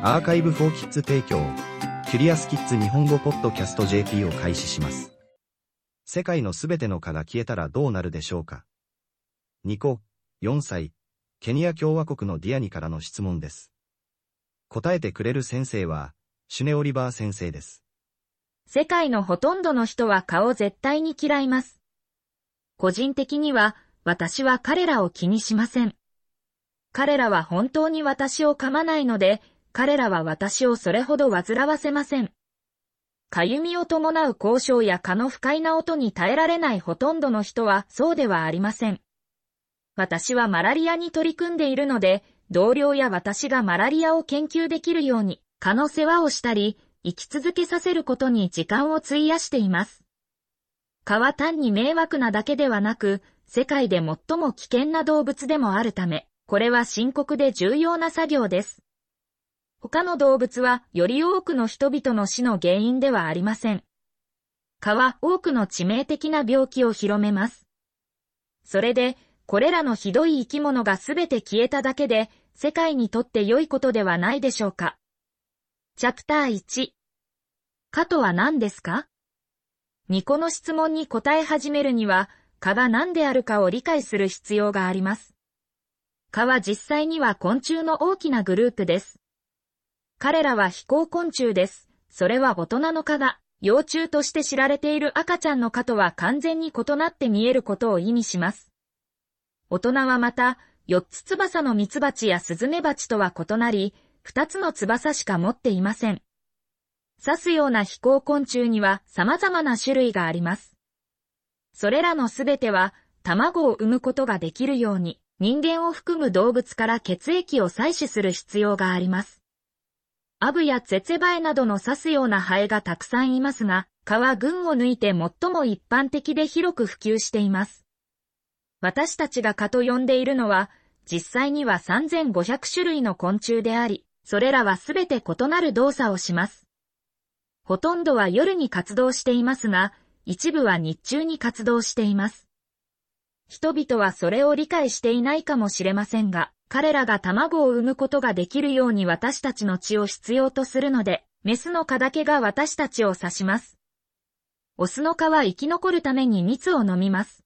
アーカイブフォーキッズ提供、キュリアスキッズ日本語ポッドキャスト JP を開始します。世界のすべての蚊が消えたらどうなるでしょうかニコ、4歳、ケニア共和国のディアニからの質問です。答えてくれる先生は、シュネオリバー先生です。世界のほとんどの人は蚊を絶対に嫌います。個人的には、私は彼らを気にしません。彼らは本当に私を噛まないので、彼らは私をそれほど煩わせません。かゆみを伴う交渉や蚊の不快な音に耐えられないほとんどの人はそうではありません。私はマラリアに取り組んでいるので、同僚や私がマラリアを研究できるように、蚊の世話をしたり、生き続けさせることに時間を費やしています。蚊は単に迷惑なだけではなく、世界で最も危険な動物でもあるため、これは深刻で重要な作業です。他の動物はより多くの人々の死の原因ではありません。蚊は多くの致命的な病気を広めます。それで、これらのひどい生き物がすべて消えただけで、世界にとって良いことではないでしょうか。チャプター1。蚊とは何ですか？2個の質問に答え始めるには、蚊が何であるかを理解する必要があります。蚊は実際には昆虫の大きなグループです。彼らは飛行昆虫です。それは大人の蚊が、幼虫として知られている赤ちゃんの蚊とは完全に異なって見えることを意味します。大人はまた、4つ翼のミツバチやスズメバチとは異なり、2つの翼しか持っていません。刺すような飛行昆虫には様々な種類があります。それらのすべては、卵を産むことができるように、人間を含む動物から血液を採取する必要があります。アブやツェツェバエなどの刺すようなハエがたくさんいますが、蚊は群を抜いて最も一般的で広く普及しています。私たちが蚊と呼んでいるのは、実際には3500種類の昆虫であり、それらはすべて異なる動作をします。ほとんどは夜に活動していますが、一部は日中に活動しています。人々はそれを理解していないかもしれませんが、彼らが卵を産むことができるように私たちの血を必要とするので、メスの蚊だけが私たちを刺します。オスの蚊は生き残るために蜜を飲みます。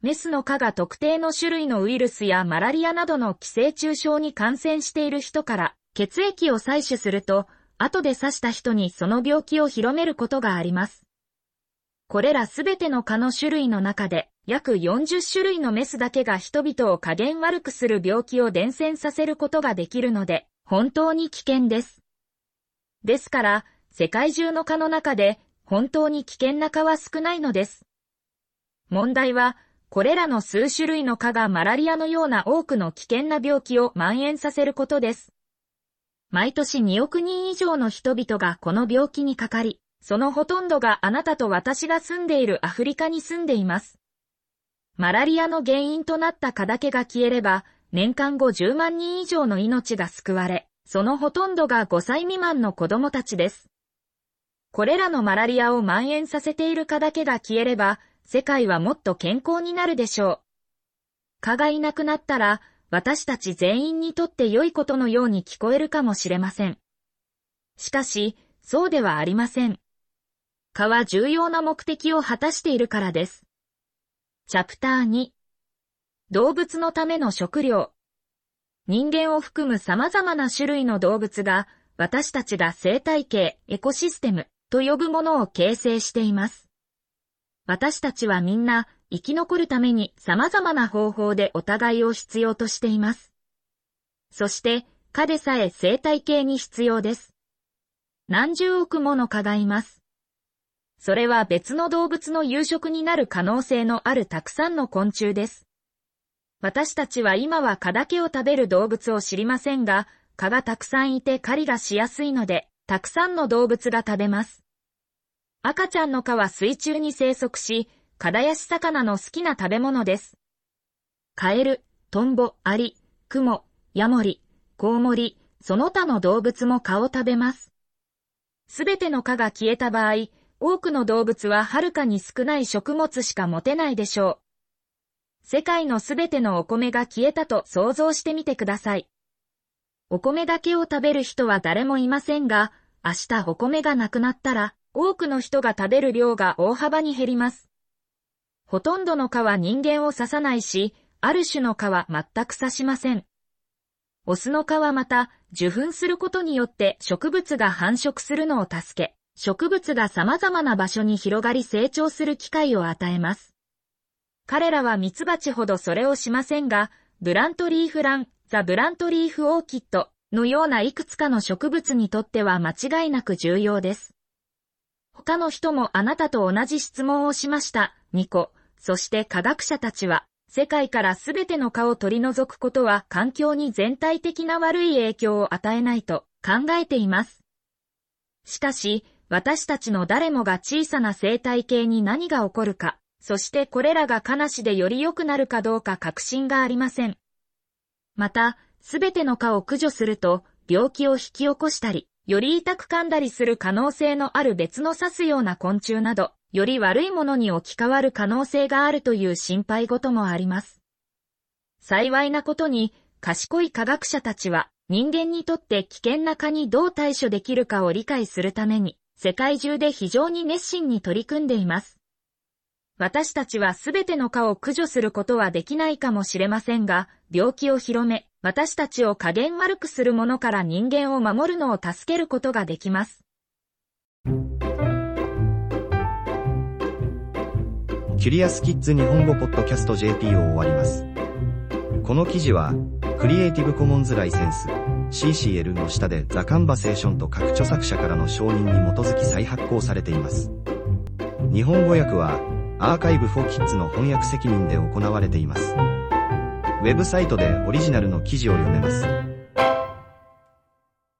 メスの蚊が特定の種類のウイルスやマラリアなどの寄生虫症に感染している人から血液を採取すると、後で刺した人にその病気を広めることがあります。これらすべての蚊の種類の中で、約40種類のメスだけが人々を加減悪くする病気を伝染させることができるので、本当に危険です。ですから、世界中の蚊の中で、本当に危険な蚊は少ないのです。問題は、これらの数種類の蚊がマラリアのような多くの危険な病気を蔓延させることです。毎年2億人以上の人々がこの病気にかかり、そのほとんどがあなたと私が住んでいるアフリカに住んでいます。マラリアの原因となった蚊だけが消えれば、年間50万人以上の命が救われ、そのほとんどが5歳未満の子供たちです。これらのマラリアを蔓延させている蚊だけが消えれば、世界はもっと健康になるでしょう。蚊がいなくなったら、私たち全員にとって良いことのように聞こえるかもしれません。しかし、そうではありません。蚊は重要な目的を果たしているからです。チャプター2動物のための食料人間を含む様々な種類の動物が私たちが生態系、エコシステムと呼ぶものを形成しています。私たちはみんな生き残るために様々な方法でお互いを必要としています。そして、蚊でさえ生態系に必要です。何十億もの蚊がいます。それは別の動物の夕食になる可能性のあるたくさんの昆虫です。私たちは今は蚊だけを食べる動物を知りませんが、蚊がたくさんいて狩りがしやすいので、たくさんの動物が食べます。赤ちゃんの蚊は水中に生息し、カダヤシ魚の好きな食べ物です。カエル、トンボ、アリ、クモ、ヤモリ、コウモリ、その他の動物も蚊を食べます。すべての蚊が消えた場合、多くの動物ははるかに少ない食物しか持てないでしょう。世界のすべてのお米が消えたと想像してみてください。お米だけを食べる人は誰もいませんが、明日お米がなくなったら、多くの人が食べる量が大幅に減ります。ほとんどの蚊は人間を刺さないし、ある種の蚊は全く刺しません。オスの蚊はまた、受粉することによって植物が繁殖するのを助け、植物が様々な場所に広がり成長する機会を与えます。彼らはミツバチほどそれをしませんが、ブラントリーフラン、ザ・ブラントリーフ・オーキッドのようないくつかの植物にとっては間違いなく重要です。他の人もあなたと同じ質問をしました、ニコ。そして科学者たちは、世界からすべての蚊を取り除くことは環境に全体的な悪い影響を与えないと考えています。しかし、私たちの誰もが小さな生態系に何が起こるか、そしてこれらが悲しでより良くなるかどうか確信がありません。また、すべての蚊を駆除すると、病気を引き起こしたり、より痛く噛んだりする可能性のある別の刺すような昆虫など、より悪いものに置き換わる可能性があるという心配事もあります。幸いなことに、賢い科学者たちは、人間にとって危険な蚊にどう対処できるかを理解するために、世界中で非常に熱心に取り組んでいます。私たちはすべての蚊を駆除することはできないかもしれませんが、病気を広め、私たちを加減悪くするものから人間を守るのを助けることができます。キュリアスキッズ日本語ポッドキャスト JP を終わります。この記事は、クリエイティブコモンズライセンス CCL の下でザ・カンバセーションと各著作者からの承認に基づき再発行されています。日本語訳は、アーカイブ・フォー・キッズの翻訳責任で行われています。ウェブサイトでオリジナルの記事を読めます。